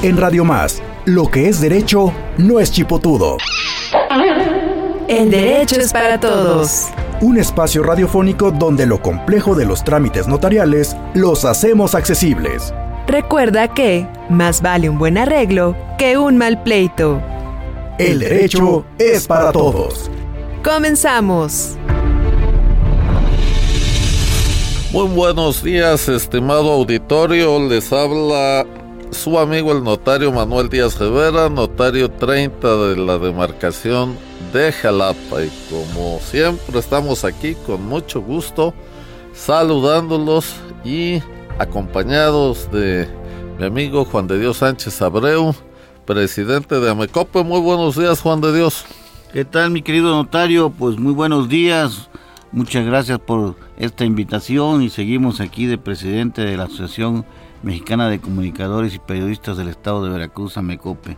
En Radio Más, lo que es derecho no es chipotudo. El derecho es para todos. Un espacio radiofónico donde lo complejo de los trámites notariales los hacemos accesibles. Recuerda que más vale un buen arreglo que un mal pleito. El derecho es para todos. Comenzamos. Muy buenos días, estimado auditorio. Les habla su amigo el notario Manuel Díaz Rivera, notario 30 de la demarcación de Jalapa. Y como siempre estamos aquí con mucho gusto saludándolos y acompañados de mi amigo Juan de Dios Sánchez Abreu, presidente de Amecope. Muy buenos días, Juan de Dios. ¿Qué tal, mi querido notario? Pues muy buenos días. Muchas gracias por esta invitación y seguimos aquí de presidente de la Asociación Mexicana de Comunicadores y Periodistas del Estado de Veracruz, Amecope.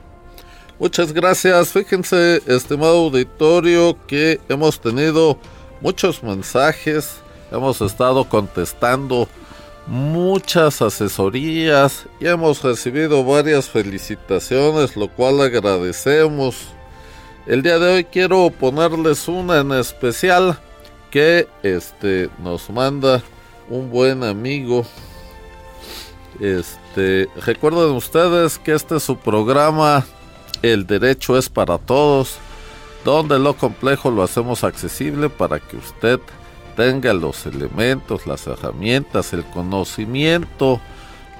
Muchas gracias. Fíjense, estimado auditorio, que hemos tenido muchos mensajes, hemos estado contestando muchas asesorías y hemos recibido varias felicitaciones, lo cual agradecemos. El día de hoy quiero ponerles una en especial que este nos manda un buen amigo. Este, recuerden ustedes que este es su programa El derecho es para todos, donde lo complejo lo hacemos accesible para que usted tenga los elementos, las herramientas, el conocimiento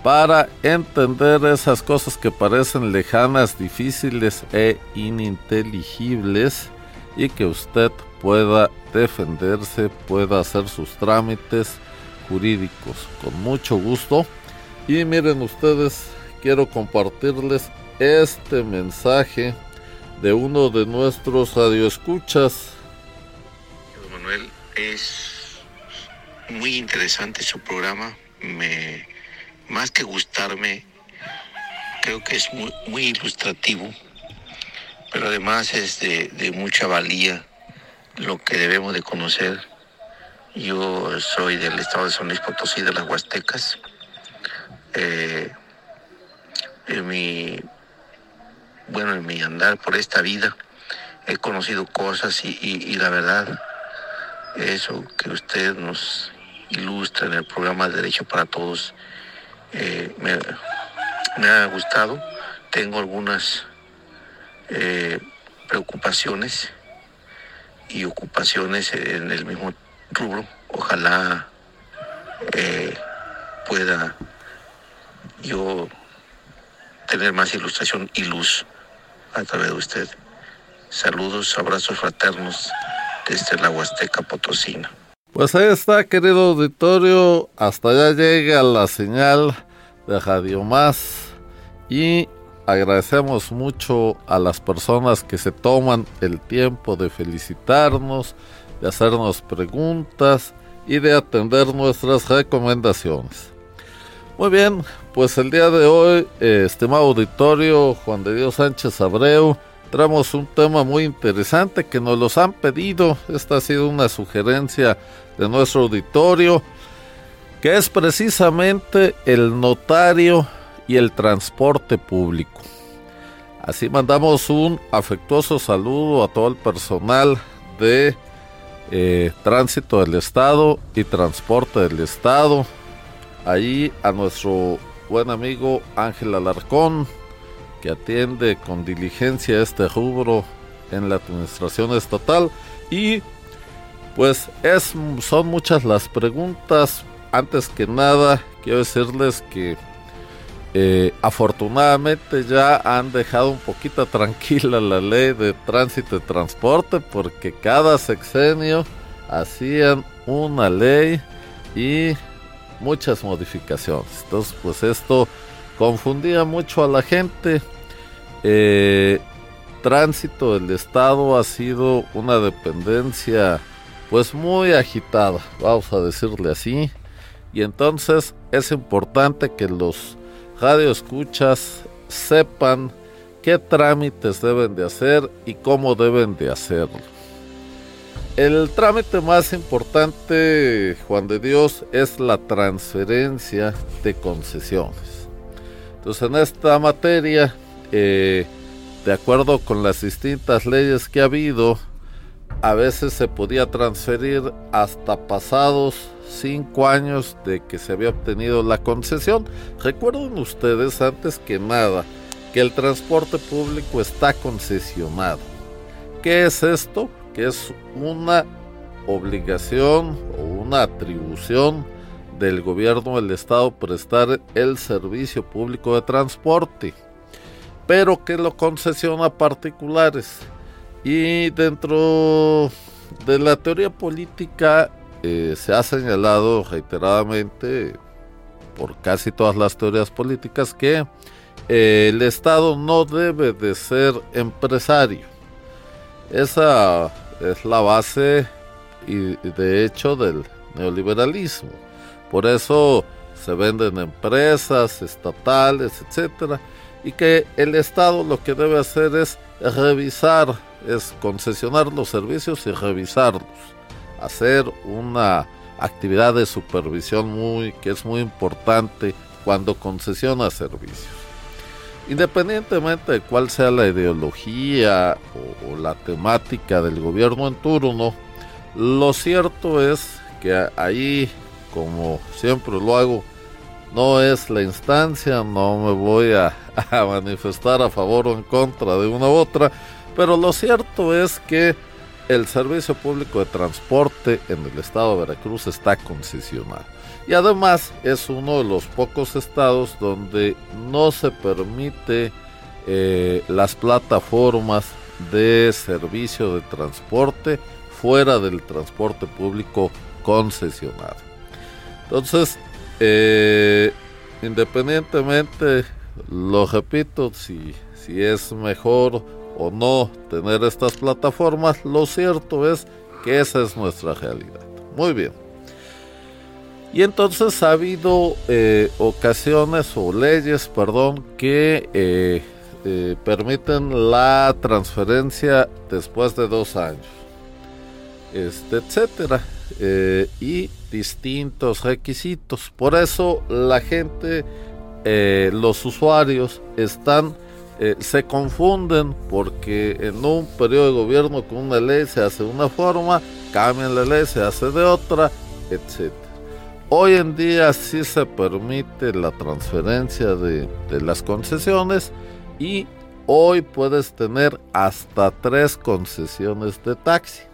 para entender esas cosas que parecen lejanas, difíciles e ininteligibles y que usted pueda defenderse, pueda hacer sus trámites jurídicos con mucho gusto. Y miren ustedes, quiero compartirles este mensaje de uno de nuestros radioescuchas. Manuel, es muy interesante su programa. Me, más que gustarme, creo que es muy, ilustrativo, pero además es de, mucha valía lo que debemos de conocer. Yo soy del estado de San Potosí, de las Huastecas. Eh, en mi, bueno, en mi andar por esta vida he conocido cosas y, la verdad, eso que usted nos ilustra en el programa Derecho para Todos, eh, me, ha gustado. Tengo algunas eh, preocupaciones y ocupaciones en el mismo rubro. Ojalá pueda yo tener más ilustración y luz a través de usted. Saludos, abrazos fraternos desde la Huasteca Potosina. Pues ahí está, querido auditorio. Hasta allá llega la señal de Radio Más. Y agradecemos mucho a las personas que se toman el tiempo de felicitarnos, de hacernos preguntas y de atender nuestras recomendaciones. Muy bien, pues el día de hoy, eh, estimado auditorio, Juan de Dios Sánchez Abreu, traemos un tema muy interesante que nos los han pedido. Esta ha sido una sugerencia de nuestro auditorio, que es precisamente el notario y el transporte público. Así mandamos un afectuoso saludo a todo el personal de eh, tránsito del Estado y transporte del Estado. Ahí a nuestro buen amigo Ángel Alarcón, que atiende con diligencia este rubro en la administración estatal. Y pues es, son muchas las preguntas. Antes que nada, quiero decirles que eh, afortunadamente ya han dejado un poquito tranquila la ley de tránsito y transporte porque cada sexenio hacían una ley y muchas modificaciones. Entonces, pues esto confundía mucho a la gente. Eh, tránsito del Estado ha sido una dependencia pues muy agitada, vamos a decirle así. Y entonces es importante que los radio escuchas sepan qué trámites deben de hacer y cómo deben de hacerlo. El trámite más importante, Juan de Dios, es la transferencia de concesiones. Entonces en esta materia, eh, de acuerdo con las distintas leyes que ha habido, a veces se podía transferir hasta pasados cinco años de que se había obtenido la concesión. Recuerden ustedes antes que nada que el transporte público está concesionado. ¿Qué es esto? Que es una obligación o una atribución del gobierno del estado prestar el servicio público de transporte, pero que lo concesiona a particulares. Y dentro de la teoría política eh, se ha señalado reiteradamente por casi todas las teorías políticas que el Estado no debe de ser empresario. Esa es la base y de hecho del neoliberalismo. Por eso se venden empresas estatales, etcétera, y que el Estado lo que debe hacer es revisar, es concesionar los servicios y revisarlos, hacer una actividad de supervisión muy que es muy importante cuando concesiona servicios. Independientemente de cuál sea la ideología o, la temática del gobierno en turno, lo cierto es que ahí, como siempre lo hago, no es la instancia, no me voy a, manifestar a favor o en contra de una u otra, pero lo cierto es que el servicio público de transporte en el estado de Veracruz está concesionado. Y además es uno de los pocos estados donde no se permite eh, las plataformas de servicio de transporte fuera del transporte público concesionado. Entonces, eh, independientemente, lo repito, si, si es mejor o no tener estas plataformas, lo cierto es que esa es nuestra realidad. Muy bien. Y entonces ha habido eh, ocasiones o leyes, perdón, que eh, permiten la transferencia después de dos años este, etcétera, eh, y distintos requisitos. Por eso la gente, eh, los usuarios están, eh, se confunden porque en un periodo de gobierno con una ley se hace de una forma, cambian la ley, se hace de otra, etcétera. Hoy en día sí se permite la transferencia de, las concesiones y hoy puedes tener hasta tres concesiones de taxi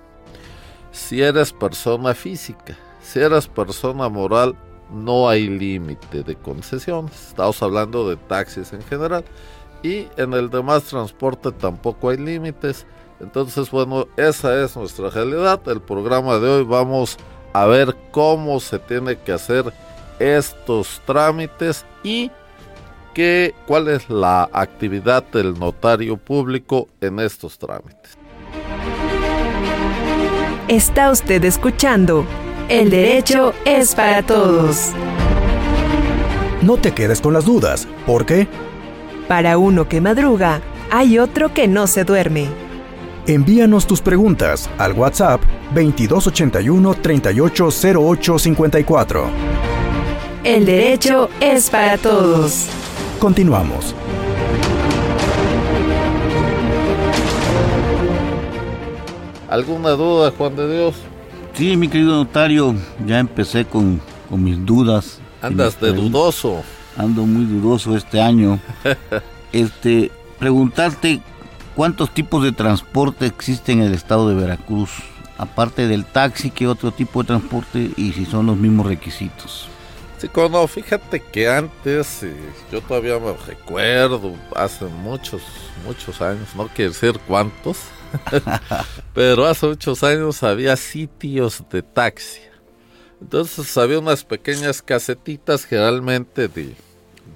si eres persona física. Si eres persona moral, no hay límite de concesiones. Estamos hablando de taxis en general. Y en el demás transporte tampoco hay límites. Entonces, bueno, esa es nuestra realidad. El programa de hoy vamos a ver cómo se tiene que hacer estos trámites y qué, cuál es la actividad del notario público en estos trámites. Está usted escuchando El Derecho es para Todos. No te quedes con las dudas, ¿por qué? Para uno que madruga, hay otro que no se duerme. Envíanos tus preguntas al WhatsApp 2281 380854. El derecho es para todos. Continuamos. ¿Alguna duda, Juan de Dios? Sí, mi querido notario, ya empecé con, mis dudas. Andas de dudoso. Ando muy dudoso este año. este, preguntarte cuántos tipos de transporte existen en el estado de Veracruz, aparte del taxi, qué otro tipo de transporte y si son los mismos requisitos. Sí, no, fíjate que antes, eh, yo todavía me recuerdo, hace muchos, muchos años, no quiero decir cuántos, Pero hace muchos años había sitios de taxi. Entonces había unas pequeñas casetitas generalmente de,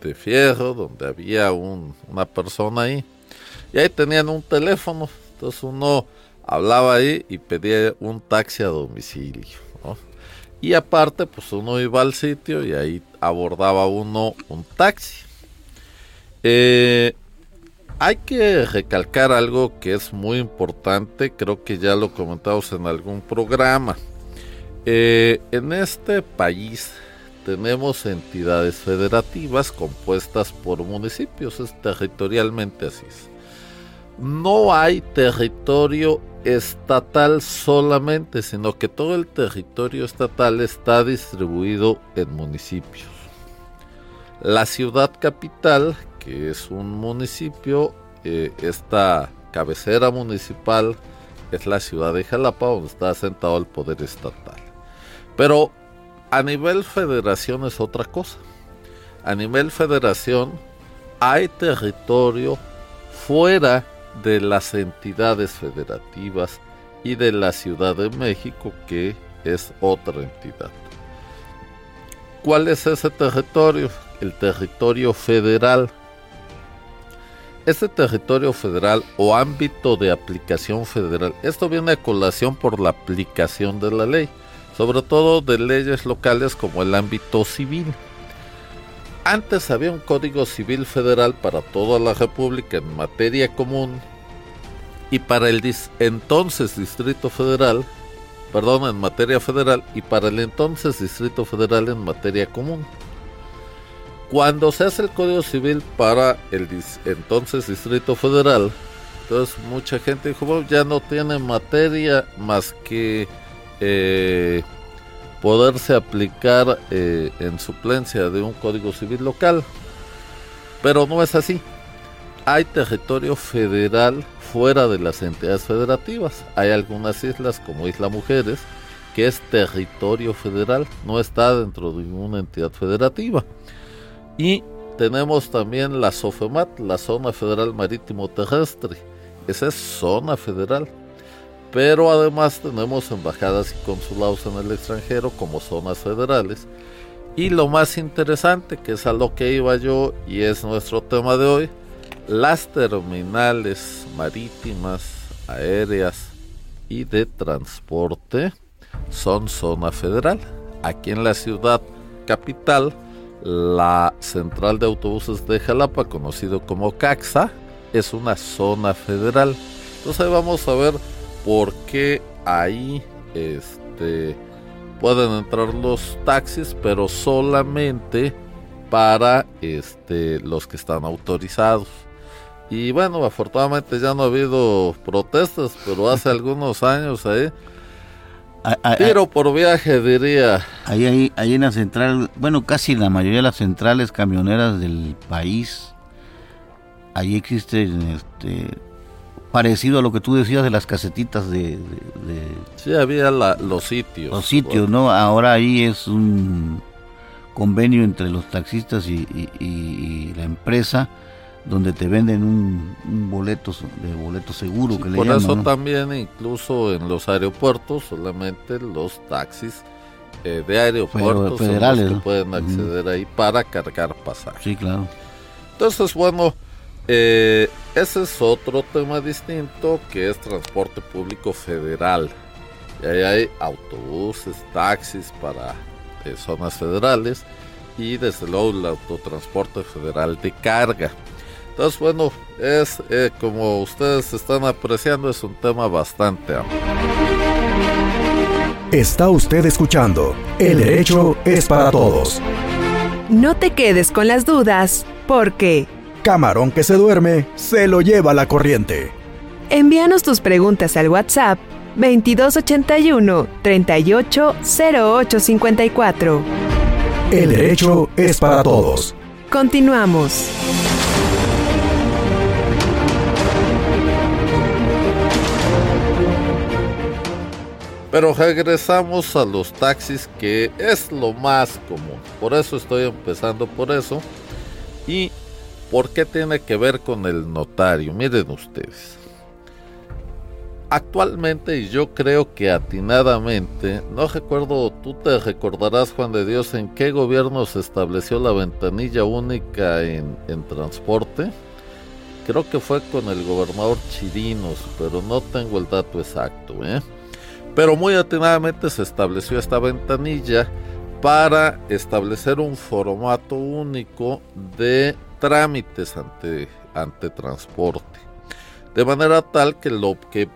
de fierro donde había una persona ahí. Y ahí tenían un teléfono. Entonces uno hablaba ahí y pedía un taxi a domicilio. Y aparte pues uno iba al sitio y ahí abordaba uno un taxi. Eh, hay que recalcar algo que es muy importante, creo que ya lo comentamos en algún programa. Eh, en este país tenemos entidades federativas compuestas por municipios, es territorialmente así. No hay territorio estatal solamente, sino que todo el territorio estatal está distribuido en municipios. La ciudad capital, que es un municipio, eh, esta cabecera municipal es la ciudad de Jalapa, donde está asentado el poder estatal. Pero a nivel federación es otra cosa. A nivel federación hay territorio fuera de las entidades federativas y de la Ciudad de México que es otra entidad. ¿Cuál es ese territorio? El territorio federal. Ese territorio federal o ámbito de aplicación federal, esto viene a colación por la aplicación de la ley sobre todo de leyes locales como el ámbito civil. Antes había un código civil federal para toda la República en materia común y para el entonces Distrito Federal, perdón, en materia federal y para el entonces Distrito Federal en materia común. Cuando se hace el Código Civil para el entonces Distrito Federal, entonces mucha gente dijo, ya no tiene materia más que eh, poderse aplicar eh, en suplencia de un código civil local. Pero no es así. Hay territorio federal fuera de las entidades federativas. Hay algunas islas como Isla Mujeres que es territorio federal, no está dentro de ninguna entidad federativa. Y tenemos también la SOFEMAT, la Zona Federal Marítimo Terrestre. Esa es zona federal pero además tenemos embajadas y consulados en el extranjero como zonas federales. Y lo más interesante, que es a lo que iba yo y es nuestro tema de hoy, las terminales marítimas, aéreas y de transporte son zona federal. Aquí en la ciudad capital, la central de autobuses de Jalapa, conocido como CAXA, es una zona federal. Entonces ahí vamos a ver porque ahí este pueden entrar los taxis pero solamente para este los que están autorizados. Y bueno afortunadamente ya no ha habido protestas pero hace algunos años ahí. Tiro por viaje diría. Ahí, ahí ahí en la central bueno casi la mayoría de las centrales camioneras del país ahí existen este parecido a lo que tú decías de las casetitas de... Sí, había los sitios. Los sitios, ¿no? Ahora ahí es un convenio entre los taxistas y, la empresa donde te venden un, boleto de boleto seguro que le por eso también incluso en los aeropuertos solamente los taxis eh, de aeropuertos federales que pueden acceder ahí para cargar pasajes. Sí, claro. Entonces, bueno, eh, ese es otro tema distinto que es transporte público federal. Y ahí hay autobuses, taxis para eh, zonas federales y desde luego el autotransporte federal de carga. Entonces, bueno, es eh, como ustedes están apreciando, es un tema bastante amplio. Está usted escuchando El derecho es para todos. No te quedes con las dudas, porque Camarón que se duerme, se lo lleva la corriente. Envíanos tus preguntas al WhatsApp 2281 380854. El derecho es para todos. Continuamos. Pero regresamos a los taxis que es lo más común. Por eso estoy empezando por eso. Y ¿Por qué tiene que ver con el notario? Miren ustedes. Actualmente, y yo creo que atinadamente, no recuerdo, tú te recordarás, Juan de Dios, en qué gobierno se estableció la ventanilla única en, transporte. Creo que fue con el gobernador Chirinos, pero no tengo el dato exacto. ¿eh? Pero muy atinadamente se estableció esta ventanilla para establecer un formato único de trámites ante, ante transporte. De manera tal que lo que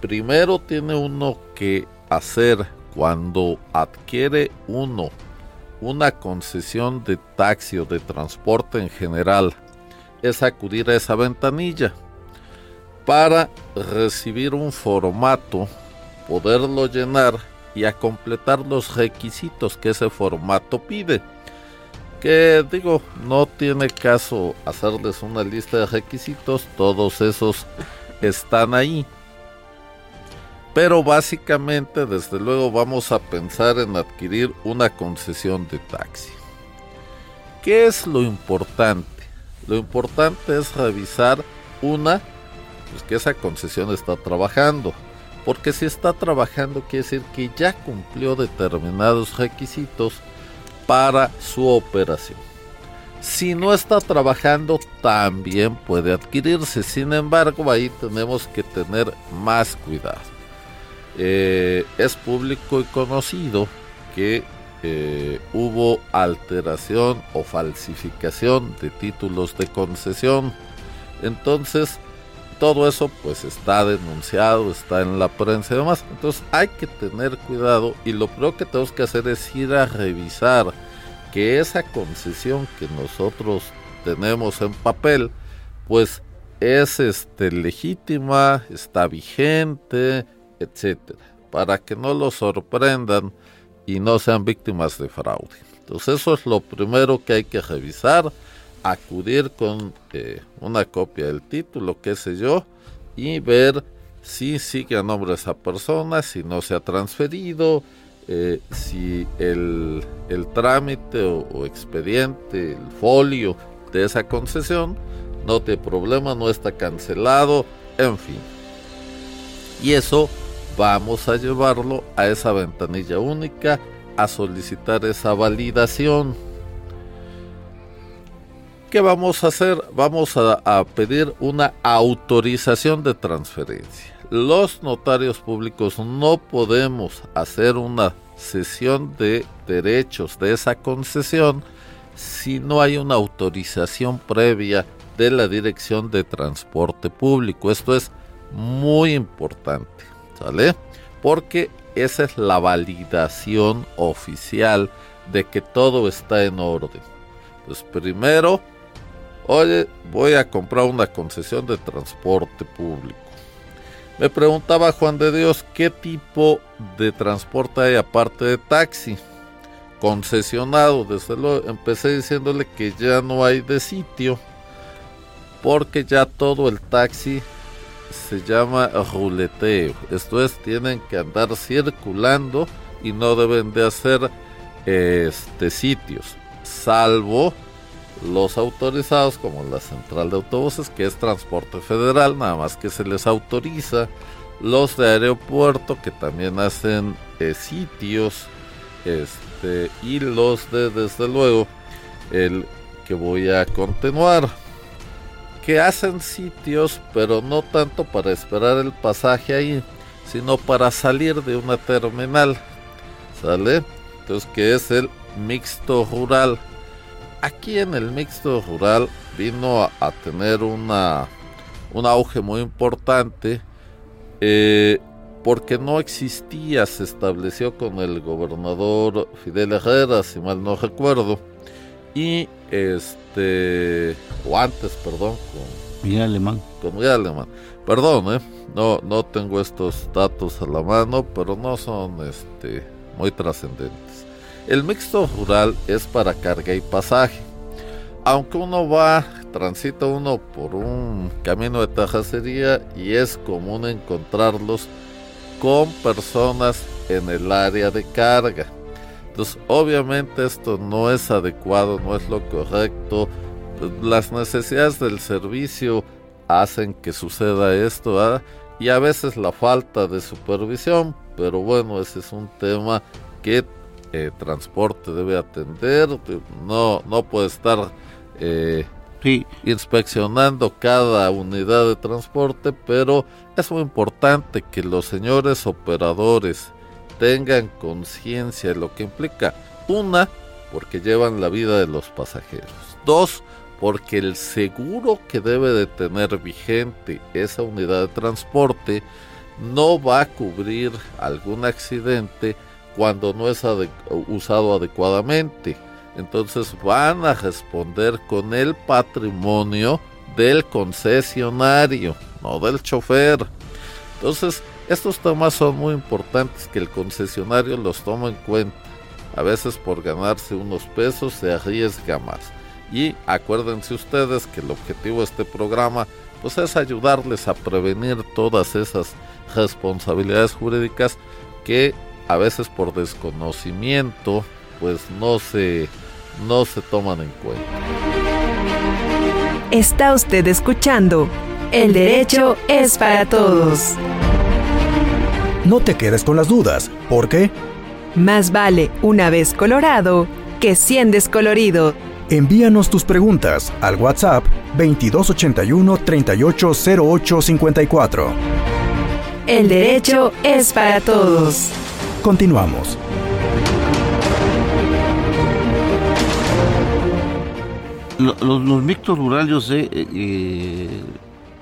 primero tiene uno que hacer cuando adquiere uno una concesión de taxi o de transporte en general es acudir a esa ventanilla para recibir un formato, poderlo llenar y a completar los requisitos que ese formato pide. Que digo, no tiene caso hacerles una lista de requisitos, todos esos están ahí. Pero básicamente, desde luego, vamos a pensar en adquirir una concesión de taxi. ¿Qué es lo importante? Lo importante es revisar una, pues que esa concesión está trabajando. Porque si está trabajando quiere decir que ya cumplió determinados requisitos para su operación. Si no está trabajando, también puede adquirirse. Sin embargo, ahí tenemos que tener más cuidado. Eh, es público y conocido que eh, hubo alteración o falsificación de títulos de concesión. Entonces, todo eso pues está denunciado, está en la prensa y demás. Entonces hay que tener cuidado y lo primero que tenemos que hacer es ir a revisar que esa concesión que nosotros tenemos en papel pues es este legítima, está vigente, etcétera, para que no los sorprendan y no sean víctimas de fraude. Entonces eso es lo primero que hay que revisar, acudir con eh, una copia del título, qué sé yo, y ver si sigue a nombre de esa persona, si no se ha transferido, eh, si el, trámite o, o, expediente, el folio de esa concesión no tiene problema, no está cancelado, en fin. Y eso vamos a llevarlo a esa ventanilla única a solicitar esa validación. ¿Qué vamos a hacer? Vamos a, pedir una autorización de transferencia. Los notarios públicos no podemos hacer una sesión de derechos de esa concesión si no hay una autorización previa de la Dirección de Transporte Público. Esto es muy importante. ¿Sale? Porque esa es la validación oficial de que todo está en orden. Pues primero, oye, voy a comprar una concesión de transporte público. Me preguntaba Juan de Dios qué tipo de transporte hay aparte de taxi. Concesionado, desde luego, empecé diciéndole que ya no hay de sitio, porque ya todo el taxi se llama ruleteo. Esto es, tienen que andar circulando y no deben de hacer este, sitios, salvo los autorizados como la central de autobuses, que es transporte federal, nada más que se les autoriza. Los de aeropuerto, que también hacen eh, sitios, este, y los de, desde luego, el que voy a continuar que hacen sitios, pero no tanto para esperar el pasaje ahí, sino para salir de una terminal. ¿Sale? Entonces, que es el mixto rural. Aquí en el mixto rural vino a, tener una, un auge muy importante eh, porque no existía, se estableció con el gobernador Fidel Herrera, si mal no recuerdo, y este o antes perdón con Miguel Alemán. con Miguel Alemán. Perdón eh no no tengo estos datos a la mano pero no son este muy trascendentes el mixto rural es para carga y pasaje. Aunque uno va transita uno por un camino de tajacería y es común encontrarlos con personas en el área de carga. Entonces, obviamente esto no es adecuado, no es lo correcto. Las necesidades del servicio hacen que suceda esto y a veces la falta de supervisión, pero bueno, ese es un tema que eh, transporte debe atender, no, no puede estar eh, inspeccionando cada unidad de transporte, pero es muy importante que los señores operadores tengan conciencia de lo que implica. Una, porque llevan la vida de los pasajeros. Dos, porque el seguro que debe de tener vigente esa unidad de transporte no va a cubrir algún accidente cuando no es usado adecuadamente. Entonces van a responder con el patrimonio del concesionario, no del chofer. Entonces, estos temas son muy importantes que el concesionario los tome en cuenta. A veces por ganarse unos pesos se arriesga más. Y acuérdense ustedes que el objetivo de este programa pues es ayudarles a prevenir todas esas responsabilidades jurídicas que a veces por desconocimiento pues no se no se toman en cuenta. Está usted escuchando El derecho es para todos. No te quedes con las dudas, ¿por qué? Más vale una vez colorado que cien descolorido. Envíanos tus preguntas al WhatsApp 2281 380854. El derecho es para todos. Continuamos. Los, los mixtos rurales yo sé eh, eh,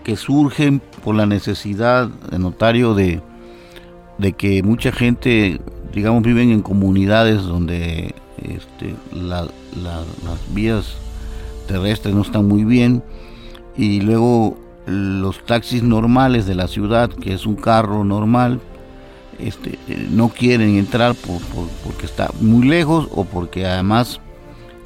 que surgen por la necesidad de notario de, de que mucha gente, digamos, viven en comunidades donde este, las vías terrestres no están muy bien y luego los taxis normales de la ciudad, que es un carro normal, este, no quieren entrar por, porque está muy lejos o porque además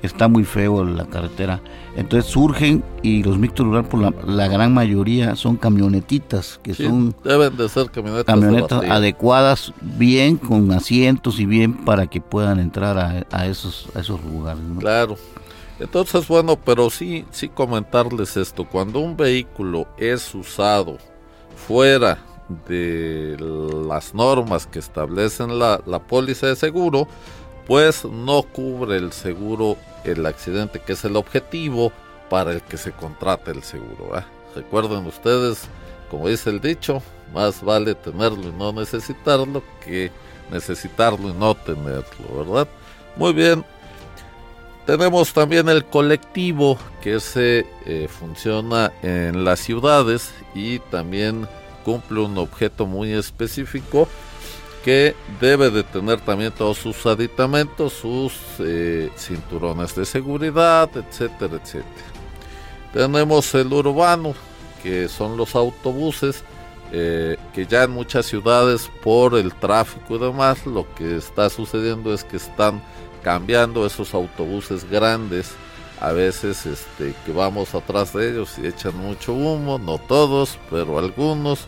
está muy feo la carretera. Entonces surgen y los mixtos rurales por la, gran mayoría son camionetitas, que son deben de ser camionetas, camionetas adecuadas, bien con asientos y bien para que puedan entrar a, esos, a esos lugares. Claro. Entonces, bueno, pero sí, sí comentarles esto. Cuando un vehículo es usado fuera de las normas que establecen la, la póliza de seguro, pues no cubre el seguro el accidente, que es el objetivo para el que se contrate el seguro. Recuerden ustedes, como dice el dicho, más vale tenerlo y no necesitarlo que necesitarlo y no tenerlo, ¿verdad? Muy bien. Tenemos también el colectivo que se eh, funciona en las ciudades y también cumple un objeto muy específico que debe de tener también todos sus aditamentos, sus eh, cinturones de seguridad, etcétera, etcétera. Tenemos el urbano, que son los autobuses, eh, que ya en muchas ciudades por el tráfico y demás, lo que está sucediendo es que están cambiando esos autobuses grandes, a veces este, que vamos atrás de ellos y echan mucho humo, no todos, pero algunos.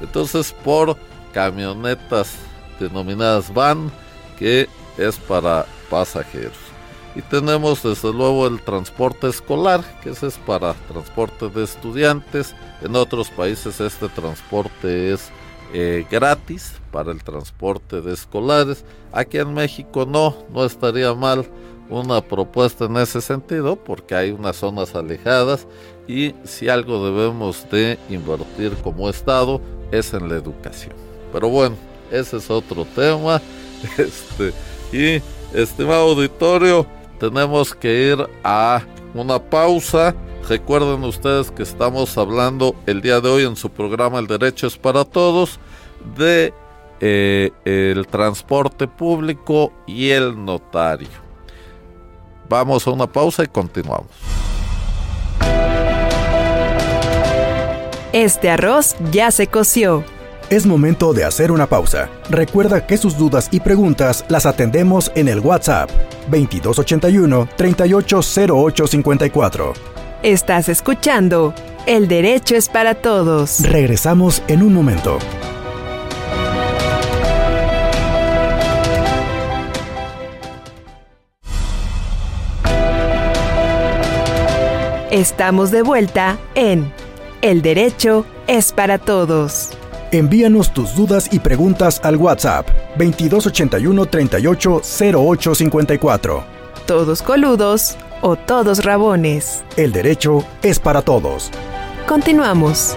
Entonces por camionetas denominadas van, que es para pasajeros. Y tenemos desde luego el transporte escolar, que ese es para transporte de estudiantes. En otros países este transporte es eh, gratis para el transporte de escolares. Aquí en México no, no estaría mal una propuesta en ese sentido porque hay unas zonas alejadas y si algo debemos de invertir como Estado es en la educación. Pero bueno, ese es otro tema. Este, y estimado auditorio, tenemos que ir a una pausa. Recuerden ustedes que estamos hablando el día de hoy en su programa El Derecho es para Todos de eh, el transporte público y el notario. Vamos a una pausa y continuamos. Este arroz ya se coció es momento de hacer una pausa. Recuerda que sus dudas y preguntas las atendemos en el WhatsApp 2281 380854. Estás escuchando El Derecho es para Todos. Regresamos en un momento. Estamos de vuelta en El Derecho es para Todos. Envíanos tus dudas y preguntas al WhatsApp 2281 38 Todos coludos o todos rabones. El derecho es para todos. Continuamos.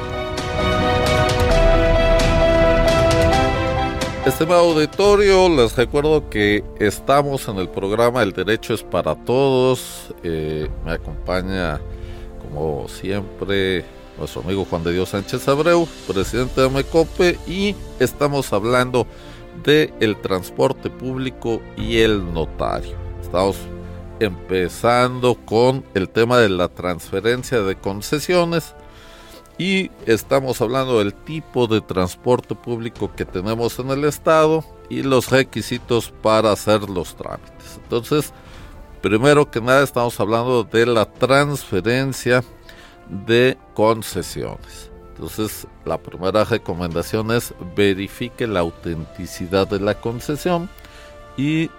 Estimado auditorio, les recuerdo que estamos en el programa El Derecho es para Todos. Eh, me acompaña, como siempre, nuestro amigo Juan de Dios Sánchez Abreu, presidente de Mecope, y estamos hablando del el transporte público y el notario. Estamos empezando con el tema de la transferencia de concesiones y estamos hablando del tipo de transporte público que tenemos en el estado y los requisitos para hacer los trámites. Entonces, primero que nada estamos hablando de la transferencia de concesiones. Entonces, la primera recomendación es verifique la autenticidad de la concesión y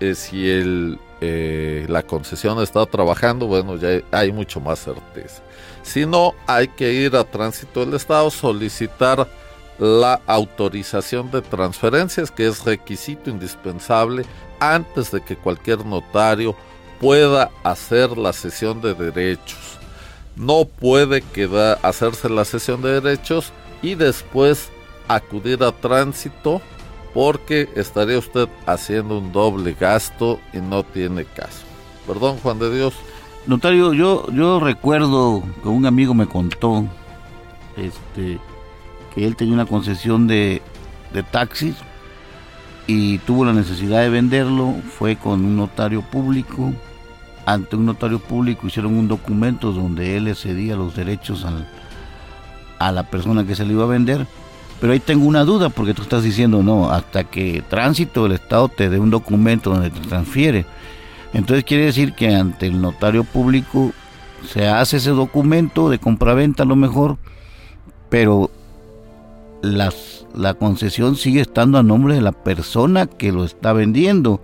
eh, si eh, la concesión está trabajando, bueno, ya hay mucho más certeza. Si no, hay que ir a tránsito del Estado, solicitar la autorización de transferencias, que es requisito indispensable antes de que cualquier notario pueda hacer la cesión de derechos no puede quedar, hacerse la sesión de derechos y después acudir a tránsito porque estaría usted haciendo un doble gasto y no tiene caso. Perdón, Juan de Dios. Notario, yo, yo recuerdo que un amigo me contó este, él tenía una concesión de, de taxis y tuvo la necesidad de venderlo, fue con un notario público ante un notario público hicieron un documento donde él le cedía los derechos a la persona que se le iba a vender. Pero ahí tengo una duda porque tú estás diciendo, no, hasta que tránsito del Estado te dé un documento donde te transfiere. Entonces quiere decir que ante el notario público se hace ese documento de compraventa a lo mejor, pero las, la concesión sigue estando a nombre de la persona que lo está vendiendo.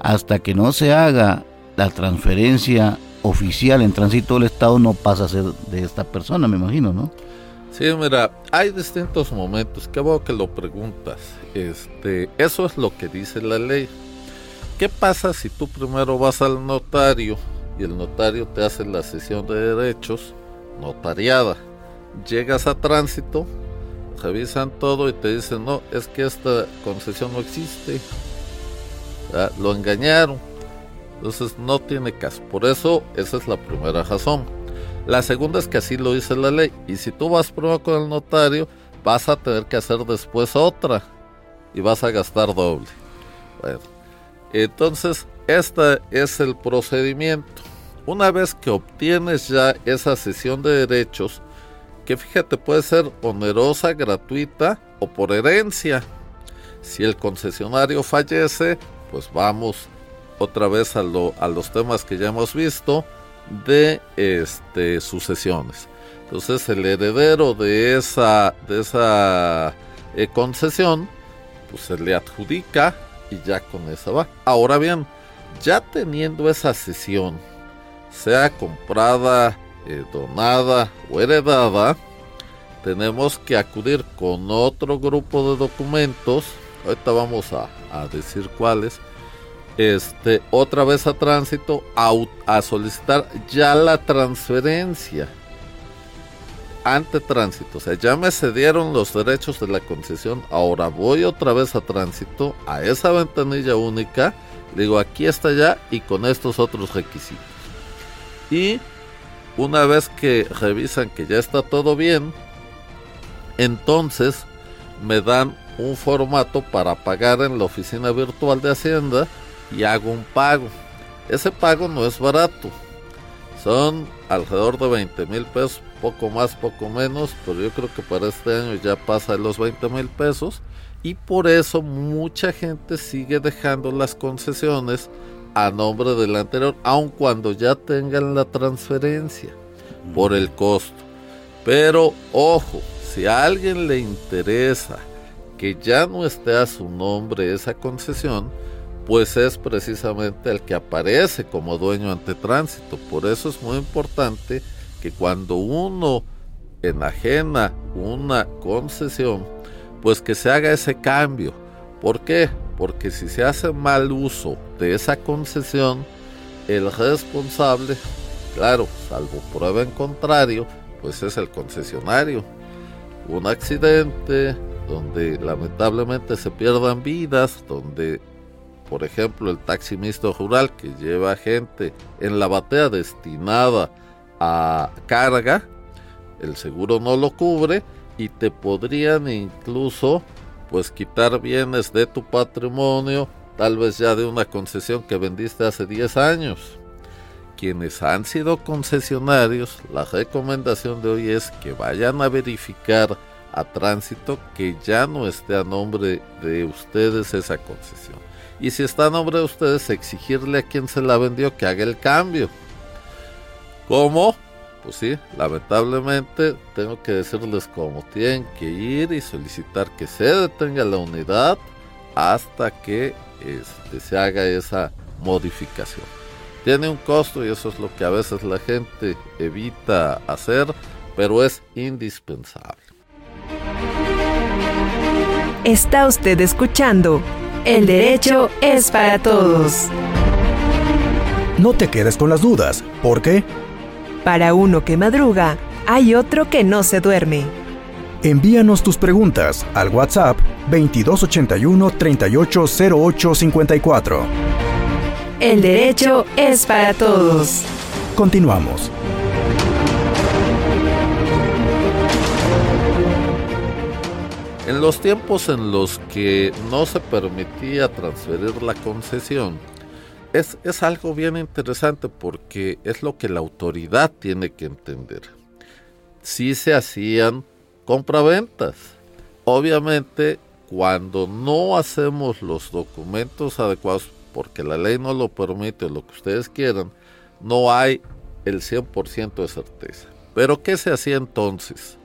Hasta que no se haga la transferencia oficial en tránsito del Estado no pasa a ser de esta persona, me imagino, ¿no? Sí, mira, hay distintos momentos, qué bueno que lo preguntas. Este, eso es lo que dice la ley. ¿Qué pasa si tú primero vas al notario y el notario te hace la sesión de derechos notariada? Llegas a tránsito, revisan todo y te dicen, no, es que esta concesión no existe. Lo engañaron entonces no tiene caso. Por eso esa es la primera razón. La segunda es que así lo dice la ley. Y si tú vas primero con el notario, vas a tener que hacer después otra. Y vas a gastar doble. Entonces este es el procedimiento. Una vez que obtienes ya esa sesión de derechos, que fíjate puede ser onerosa, gratuita o por herencia. Si el concesionario fallece, pues vamos otra vez a, los temas que ya hemos visto de este, sucesiones. Entonces el heredero de esa, de esa eh, concesión, pues se le adjudica y ya con esa va. Ahora bien, ya teniendo esa sesión, sea comprada, eh, donada o heredada, tenemos que acudir con otro grupo de documentos. Ahorita vamos a, a decir cuáles este, otra vez a tránsito a, solicitar ya la transferencia ante tránsito. O sea, ya me cedieron los derechos de la concesión. Ahora voy otra vez a tránsito, a esa ventanilla única. Digo, aquí está ya y con estos otros requisitos. Y una vez que revisan que ya está todo bien, entonces me dan un formato para pagar en la oficina virtual de Hacienda y hago un pago. Ese pago no es barato. Son alrededor de 20 mil pesos, poco más, poco menos, pero yo creo que para este año ya pasa los 20 mil pesos. Y por eso mucha gente sigue dejando las concesiones a nombre del anterior, aun cuando ya tengan la transferencia, por el costo. Pero ojo, si a alguien le interesa que ya no esté a su nombre esa concesión, pues es precisamente el que aparece como dueño ante tránsito. Por eso es muy importante que cuando uno enajena una concesión, pues que se haga ese cambio. ¿Por qué? Porque si se hace mal uso de esa concesión, el responsable, claro, salvo prueba en contrario, pues es el concesionario. Un accidente donde lamentablemente se pierdan vidas, donde por ejemplo el taxi rural que lleva gente en la batea destinada a carga, el seguro no lo cubre y te podrían incluso pues quitar bienes de tu patrimonio, tal vez ya de una concesión que vendiste hace 10 años. Quienes han sido concesionarios, la recomendación de hoy es que vayan a verificar a tránsito que ya no esté a nombre de ustedes esa concesión. Y si está a nombre de ustedes, exigirle a quien se la vendió que haga el cambio. ¿Cómo? Pues sí, lamentablemente tengo que decirles cómo tienen que ir y solicitar que se detenga la unidad hasta que este, se haga esa modificación. Tiene un costo y eso es lo que a veces la gente evita hacer, pero es indispensable. Está usted escuchando El derecho es para todos. No te quedes con las dudas, ¿por qué? Para uno que madruga, hay otro que no se duerme. Envíanos tus preguntas al WhatsApp 2281 380854. El derecho es para todos. Continuamos. En los tiempos en los que no se permitía transferir la concesión, es, es, algo bien interesante porque es lo que la autoridad tiene que entender. Si se hacían compraventas. Obviamente, cuando no hacemos los documentos adecuados, porque la ley no lo permite lo que ustedes quieran, no hay el 100% de certeza. Pero ¿qué se hacía entonces?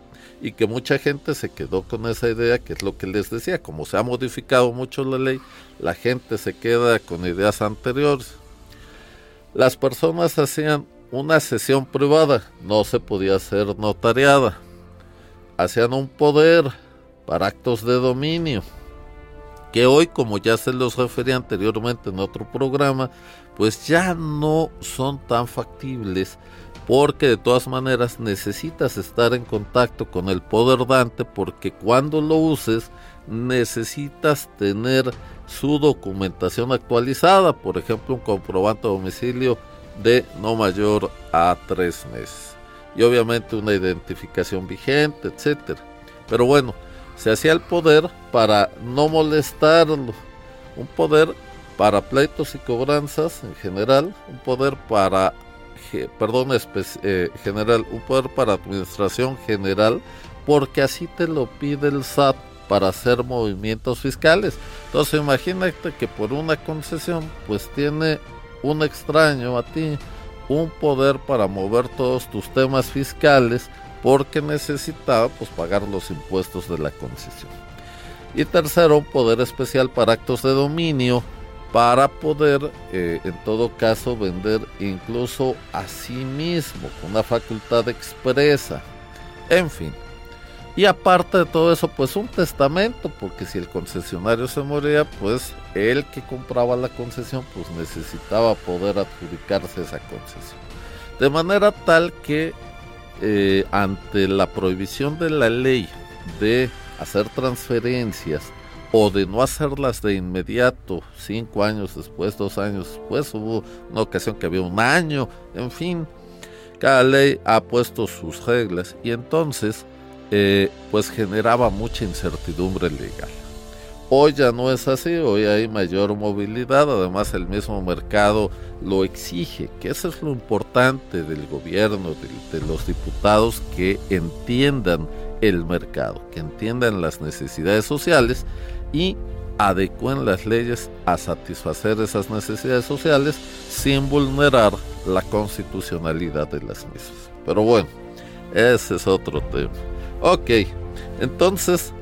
Y que mucha gente se quedó con esa idea, que es lo que les decía, como se ha modificado mucho la ley, la gente se queda con ideas anteriores. Las personas hacían una sesión privada, no se podía hacer notariada. Hacían un poder para actos de dominio, que hoy, como ya se los referí anteriormente en otro programa, pues ya no son tan factibles porque de todas maneras necesitas estar en contacto con el poder dante porque cuando lo uses necesitas tener su documentación actualizada, por ejemplo un comprobante de domicilio de no mayor a tres meses y obviamente una identificación vigente, etcétera. Pero bueno, se hacía el poder para no molestarlo, un poder para pleitos y cobranzas en general, un poder para perdón, eh, general, un poder para administración general, porque así te lo pide el SAT para hacer movimientos fiscales. Entonces imagínate que por una concesión pues tiene un extraño a ti un poder para mover todos tus temas fiscales porque necesitaba pues pagar los impuestos de la concesión. Y tercero, un poder especial para actos de dominio para poder eh, en todo caso vender incluso a sí mismo con una facultad expresa. En fin, y aparte de todo eso, pues un testamento, porque si el concesionario se moría, pues el que compraba la concesión, pues necesitaba poder adjudicarse esa concesión. De manera tal que eh, ante la prohibición de la ley de hacer transferencias o de no hacerlas de inmediato, cinco años después, dos años después, hubo una ocasión que había un año, en fin, cada ley ha puesto sus reglas y entonces eh, pues generaba mucha incertidumbre legal. Hoy ya no es así, hoy hay mayor movilidad, además el mismo mercado lo exige, que eso es lo importante del gobierno, de, de, los diputados que entiendan el mercado, que entiendan las necesidades sociales y adecuen las leyes a satisfacer esas necesidades sociales sin vulnerar la constitucionalidad de las mismas. Pero bueno, ese es otro tema. Ok, entonces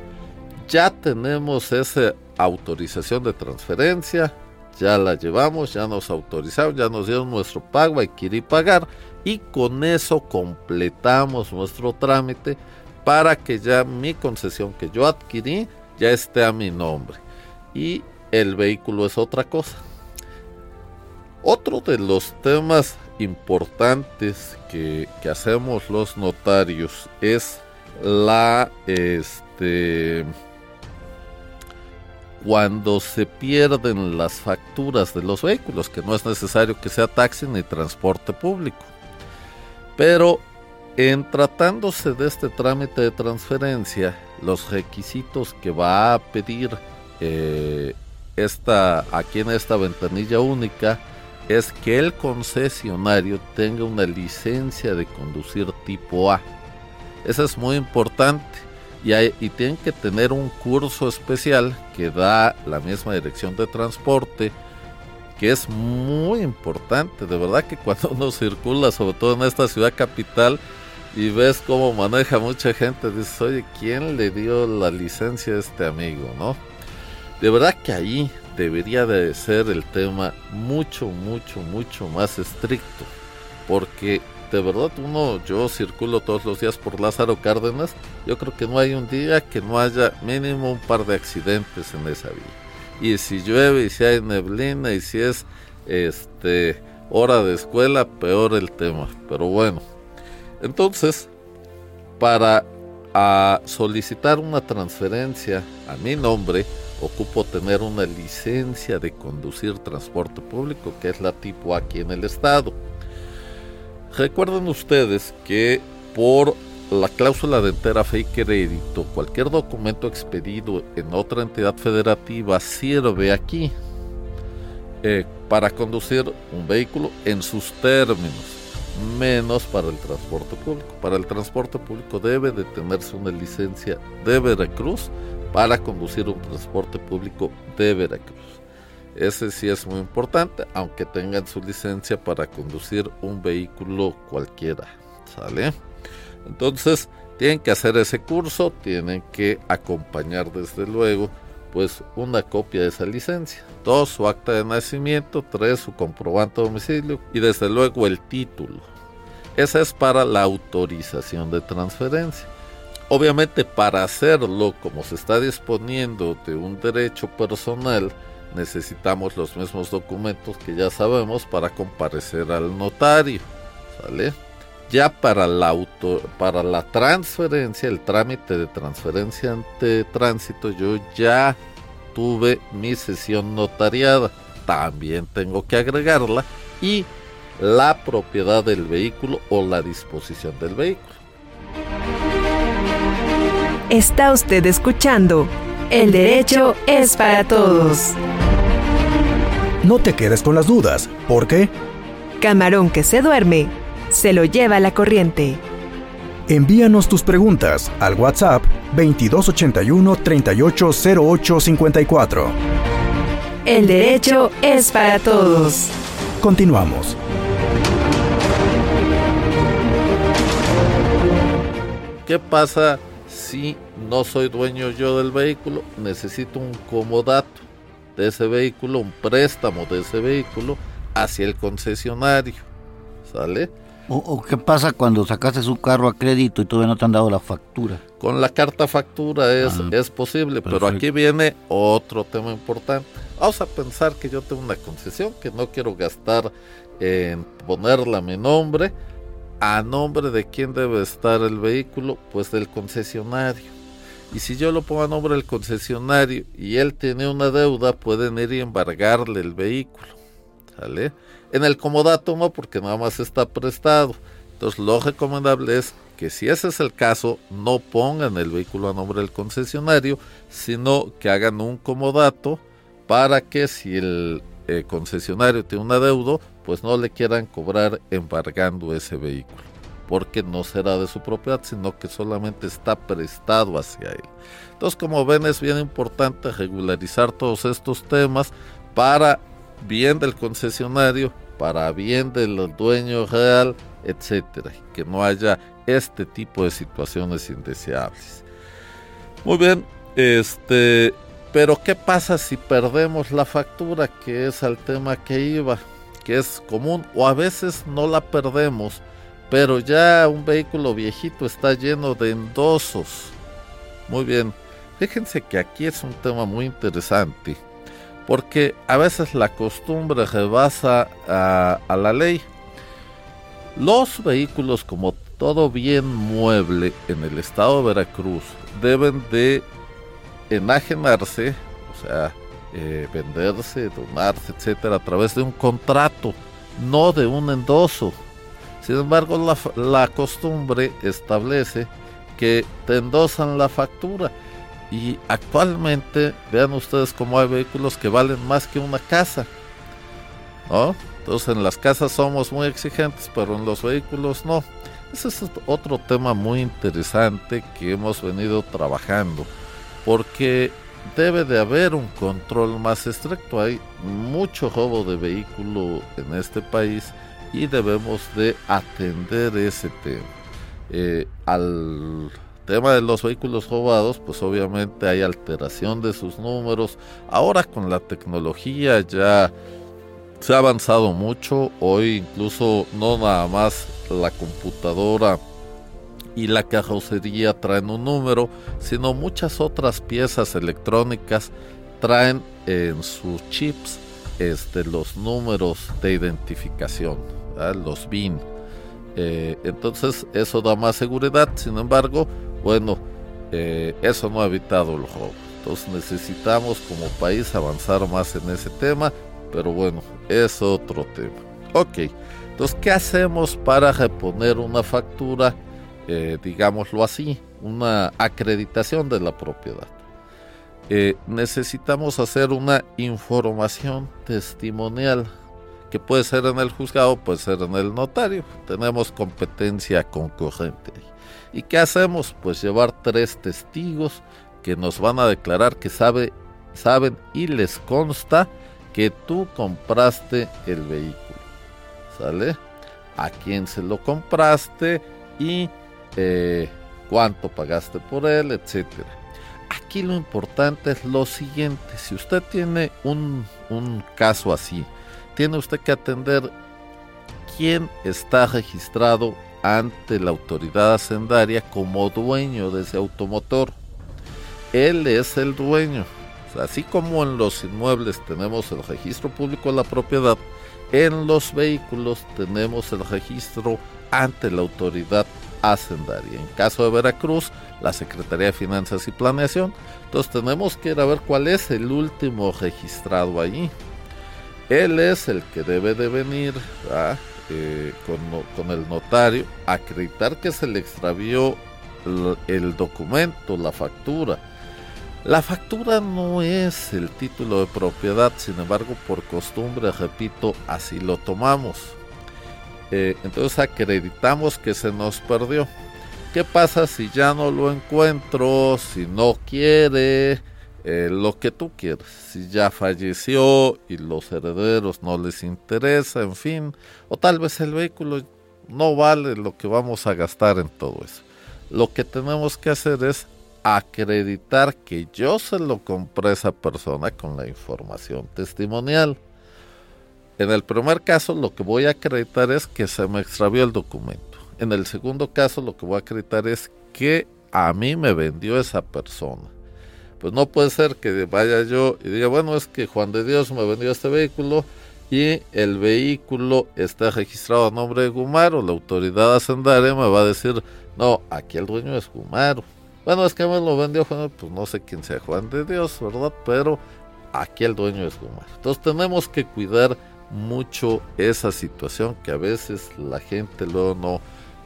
ya tenemos esa autorización de transferencia, ya la llevamos, ya nos autorizaron, ya nos dieron nuestro pago, hay que ir y pagar y con eso completamos nuestro trámite para que ya mi concesión que yo adquirí ya esté a mi nombre y el vehículo es otra cosa. Otro de los temas importantes que, hacemos los notarios es la este cuando se pierden las facturas de los vehículos, que no es necesario que sea taxi ni transporte público. Pero En tratándose de este trámite de transferencia, los requisitos que va a pedir eh, esta, aquí en esta ventanilla única es que el concesionario tenga una licencia de conducir tipo A. Eso es muy importante y, y tienen que tener un curso especial que da la misma dirección de transporte que es muy importante. De verdad que cuando uno circula, sobre todo en esta ciudad capital, y ves cómo maneja mucha gente, dices, oye, ¿quién le dio la licencia a este amigo, no? De verdad que ahí debería de ser el tema mucho, mucho, mucho más estricto, porque de verdad uno, yo circulo todos los días por Lázaro Cárdenas, yo creo que no hay un día que no haya mínimo un par de accidentes en esa vía. Y si llueve y si hay neblina y si es este hora de escuela, peor el tema. Pero bueno, entonces, para solicitar una transferencia a mi nombre, ocupo tener una licencia de conducir transporte público, que es la tipo aquí en el estado. Recuerden ustedes que por la cláusula de entera fe y crédito, cualquier documento expedido en otra entidad federativa sirve aquí eh, para conducir un vehículo en sus términos menos para el transporte público. Para el transporte público debe de tenerse una licencia de Veracruz para conducir un transporte público de Veracruz. Ese sí es muy importante, aunque tengan su licencia para conducir un vehículo cualquiera. ¿Sale? Entonces, tienen que hacer ese curso, tienen que acompañar desde luego pues una copia de esa licencia. Dos, su acta de nacimiento. Tres, su comprobante de domicilio. Y desde luego el título. Esa es para la autorización de transferencia. Obviamente para hacerlo como se está disponiendo de un derecho personal, necesitamos los mismos documentos que ya sabemos para comparecer al notario. ¿Sale? Ya para la, auto, para la transferencia, el trámite de transferencia ante tránsito, yo ya tuve mi sesión notariada. También tengo que agregarla y la propiedad del vehículo o la disposición del vehículo. Está usted escuchando El derecho es para todos. No te quedes con las dudas, ¿por qué? Camarón que se duerme se lo lleva la corriente. Envíanos tus preguntas al WhatsApp 2281 380854. El derecho es para todos. Continuamos. ¿Qué pasa si no soy dueño yo del vehículo? Necesito un comodato de ese vehículo, un préstamo de ese vehículo hacia el concesionario. ¿Sale? O, qué pasa cuando sacaste su carro a crédito y todavía no te han dado la factura? Con la carta factura es, ah, es posible, pero aquí viene otro tema importante. Vamos a pensar que yo tengo una concesión que no quiero gastar en ponerla a mi nombre. ¿A nombre de quién debe estar el vehículo? Pues del concesionario. Y si yo lo pongo a nombre del concesionario y él tiene una deuda, pueden ir y embargarle el vehículo. ¿Sale? En el comodato no, porque nada más está prestado. Entonces lo recomendable es que si ese es el caso, no pongan el vehículo a nombre del concesionario, sino que hagan un comodato para que si el eh, concesionario tiene un adeudo, pues no le quieran cobrar embargando ese vehículo, porque no será de su propiedad, sino que solamente está prestado hacia él. Entonces, como ven, es bien importante regularizar todos estos temas para bien del concesionario para bien del dueño real, etcétera, que no haya este tipo de situaciones indeseables. Muy bien, este, pero ¿qué pasa si perdemos la factura, que es al tema que iba, que es común, o a veces no la perdemos, pero ya un vehículo viejito está lleno de endosos? Muy bien, fíjense que aquí es un tema muy interesante porque a veces la costumbre rebasa a, la ley. Los vehículos, como todo bien mueble en el estado de Veracruz, deben de enajenarse, o sea, eh, venderse, donarse, etcétera, a través de un contrato, no de un endoso. Sin embargo, la, la costumbre establece que te endosan la factura. Y actualmente, vean ustedes cómo hay vehículos que valen más que una casa. ¿no? Entonces en las casas somos muy exigentes, pero en los vehículos no. Ese es otro tema muy interesante que hemos venido trabajando, porque debe de haber un control más estricto. Hay mucho robo de vehículo en este país y debemos de atender ese tema. Eh, al tema de los vehículos robados, pues obviamente hay alteración de sus números. Ahora con la tecnología ya se ha avanzado mucho. Hoy incluso no nada más la computadora y la carrocería traen un número, sino muchas otras piezas electrónicas traen en sus chips este, los números de identificación, los BIN. Eh, entonces eso da más seguridad, sin embargo, bueno, eh, eso no ha evitado el robo. Entonces necesitamos como país avanzar más en ese tema, pero bueno, es otro tema. Ok, entonces, ¿qué hacemos para reponer una factura, eh, digámoslo así, una acreditación de la propiedad? Eh, necesitamos hacer una información testimonial que puede ser en el juzgado, puede ser en el notario. Tenemos competencia concurrente. ¿Y qué hacemos? Pues llevar tres testigos que nos van a declarar que sabe, saben y les consta que tú compraste el vehículo. ¿Sale? A quién se lo compraste y eh, cuánto pagaste por él, etcétera. Aquí lo importante es lo siguiente: si usted tiene un, un caso así, tiene usted que atender quién está registrado ante la autoridad hacendaria como dueño de ese automotor. Él es el dueño Así como en los inmuebles tenemos el registro público de la propiedad, en los vehículos tenemos el registro ante la autoridad hacendaria. En caso de Veracruz, la Secretaría de Finanzas y Planeación. Entonces tenemos que ir a ver cuál es el último registrado allí. Él es el que debe de venir eh, con, el notario, acreditar que se le extravió el documento, la factura la factura no es el título de propiedad, sin embargo, por costumbre, repito, así lo tomamos. Eh, entonces acreditamos que se nos perdió. ¿Qué pasa si ya no lo encuentro? Si no quiere, eh, lo que tú quieres. Si ya falleció y los herederos no les interesa, en fin. O tal vez el vehículo no vale lo que vamos a gastar en todo eso. Lo que tenemos que hacer es acreditar que yo se lo compré a esa persona con la información testimonial. En el primer caso lo que voy a acreditar es que se me extravió el documento. En el segundo caso lo que voy a acreditar es que a mí me vendió esa persona. Pues no puede ser que vaya yo y diga, bueno, es que Juan de Dios me vendió este vehículo y el vehículo está registrado a nombre de Gumaro. La autoridad hacendaria me va a decir, no, aquí el dueño es Gumaro. Bueno, es que me lo vendió Juan, pues no sé quién sea Juan de Dios, ¿verdad? Pero aquí el dueño es Gumar. Entonces tenemos que cuidar mucho esa situación que a veces la gente luego no,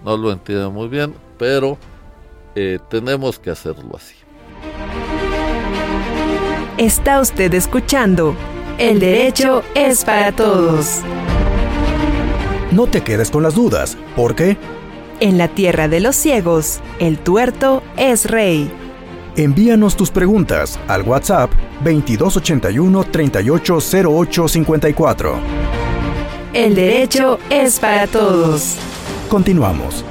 no lo entiende muy bien, pero eh, tenemos que hacerlo así. Está usted escuchando El Derecho es para Todos. No te quedes con las dudas, ¿por qué? En la tierra de los ciegos, el tuerto es rey. Envíanos tus preguntas al WhatsApp 2281 380854. El derecho es para todos. Continuamos.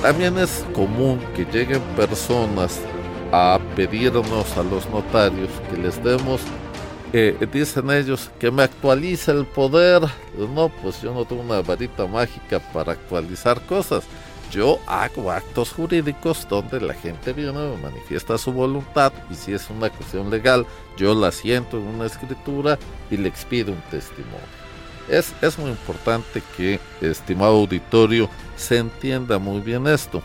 También es común que lleguen personas a pedirnos a los notarios que les demos dicen ellos que me actualice el poder. No, pues yo no tengo una varita mágica para actualizar cosas. Yo hago actos jurídicos donde la gente viene, manifiesta su voluntad y si es una cuestión legal, yo la siento en una escritura y le expido un testimonio. Es, es muy importante que, estimado auditorio, se entienda muy bien esto.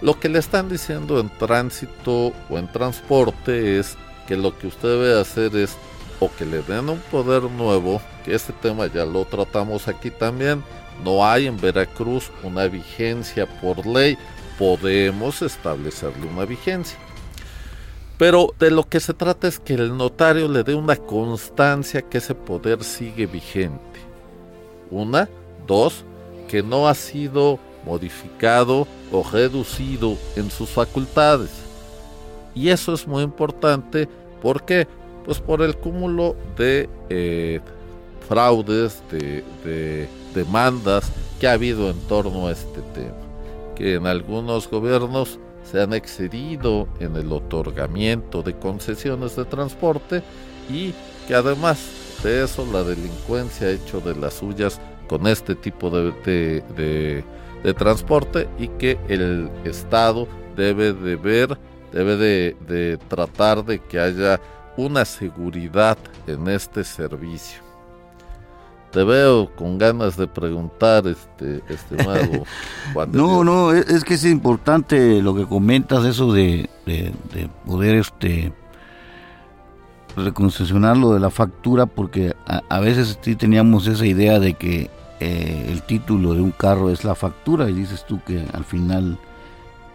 Lo que le están diciendo en tránsito o en transporte es que lo que usted debe hacer es o que le den un poder nuevo, que este tema ya lo tratamos aquí también, no hay en Veracruz una vigencia por ley, podemos establecerle una vigencia. Pero de lo que se trata es que el notario le dé una constancia que ese poder sigue vigente. Una, dos, que no ha sido modificado o reducido en sus facultades. Y eso es muy importante porque, pues por el cúmulo de eh, fraudes, de demandas que ha habido en torno a este tema, que en algunos gobiernos se han excedido en el otorgamiento de concesiones de transporte y que además de eso la delincuencia ha hecho de las suyas con este tipo de, de, transporte y que el Estado debe de ver, debe de, de tratar de que haya una seguridad en este servicio. Te veo con ganas de preguntar, este, estimado Juan. no, no, es, que es importante lo que comentas, eso de, poder este reconcesionar lo de la factura, porque a, veces sí teníamos esa idea de que eh, el título de un carro es la factura y dices tú que al final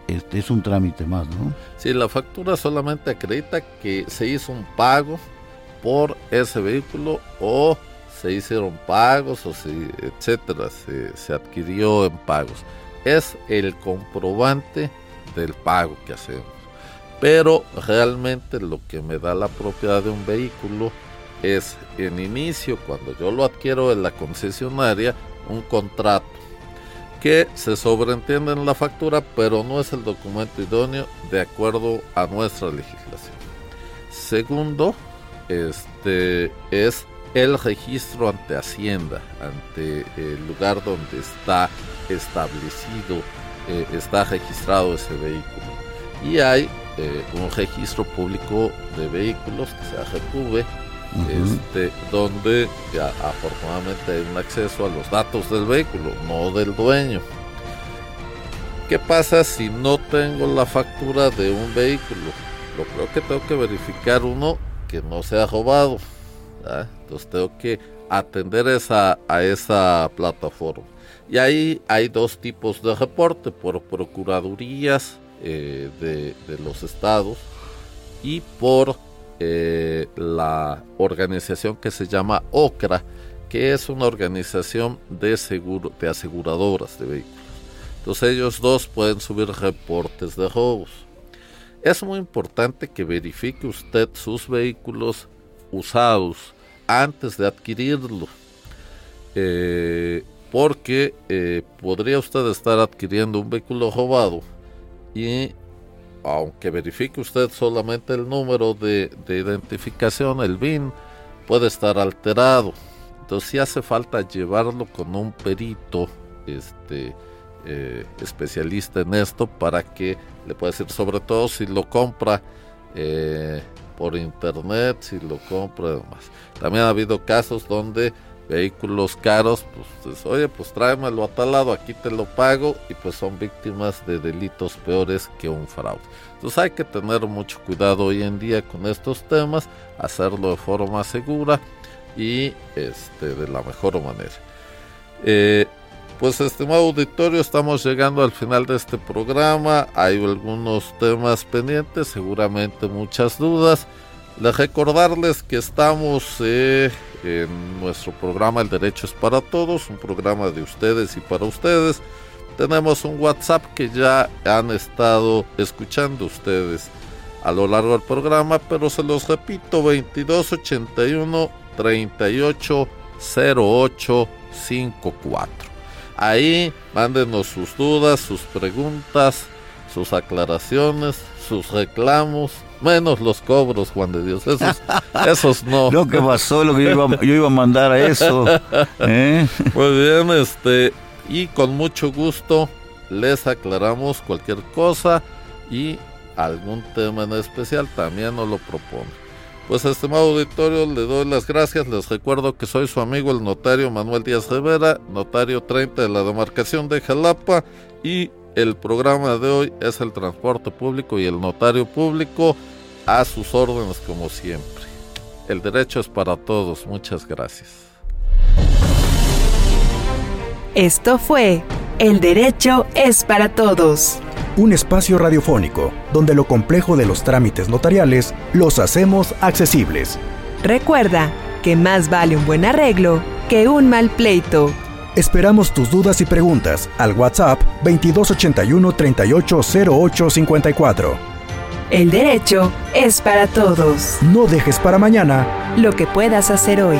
este es un trámite más, ¿no? Sí, la factura solamente acredita que se hizo un pago por ese vehículo o se hicieron pagos o etcétera, se, adquirió en pagos. Es el comprobante del pago que hacemos. Pero realmente lo que me da la propiedad de un vehículo es en inicio, cuando yo lo adquiero en la concesionaria, un contrato que se sobreentiende en la factura, pero no es el documento idóneo de acuerdo a nuestra legislación. Segundo, este es el registro ante Hacienda, ante el lugar donde está establecido, eh, está registrado ese vehículo. Y hay eh, un registro público de vehículos que se Este, donde ya, afortunadamente hay un acceso a los datos del vehículo, no del dueño. ¿Qué pasa si no tengo la factura de un vehículo? Lo creo que tengo que verificar uno que no se ha robado entonces tengo que atender esa, a esa plataforma. Y ahí hay dos tipos de reporte, por procuradurías eh, de, los estados y por eh, la organización que se llama OCRA, que es una organización de, seguro, de aseguradoras de vehículos. Entonces ellos dos pueden subir reportes de robos. Es muy importante que verifique usted sus vehículos usados antes de adquirirlo. Eh, porque eh, podría usted estar adquiriendo un vehículo robado y aunque verifique usted solamente el número de, identificación, el BIN, puede estar alterado. Entonces si hace falta llevarlo con un perito este, eh, especialista en esto para que le pueda decir, sobre todo si lo compra por internet, si lo compra y demás. También ha habido casos donde vehículos caros, pues, oye, pues tráemelo a tal lado, aquí te lo pago, y pues son víctimas de delitos peores que un fraude. Entonces hay que tener mucho cuidado hoy en día con estos temas, hacerlo de forma segura y este, de la mejor manera. Eh, pues estimado auditorio, estamos llegando al final de este programa. Hay algunos temas pendientes, seguramente muchas dudas. Les recordarles que estamos eh, en nuestro programa El Derecho es para Todos, un programa de ustedes y para ustedes. Tenemos un WhatsApp que ya han estado escuchando ustedes a lo largo del programa, pero se los repito, 2281 380854. Ahí mándenos sus dudas, sus preguntas, sus aclaraciones, sus reclamos, menos los cobros, Juan de Dios. Esos, esos no. Lo que pasó, lo que yo iba, a mandar a eso. ¿eh? Muy bien, este, y con mucho gusto les aclaramos cualquier cosa y algún tema en especial también nos lo propone. Pues estimado auditorio, le doy las gracias. Les recuerdo que soy su amigo el notario Manuel Díaz Rivera, notario 30 de la demarcación de Jalapa y el programa de hoy es el transporte público y el notario público a sus órdenes como siempre. El derecho es para todos. Muchas gracias. Esto fue El derecho es para todos. Un espacio radiofónico donde lo complejo de los trámites notariales los hacemos accesibles. Recuerda que más vale un buen arreglo que un mal pleito. Esperamos tus dudas y preguntas al WhatsApp 2281 380854. El derecho es para todos. No dejes para mañana lo que puedas hacer hoy.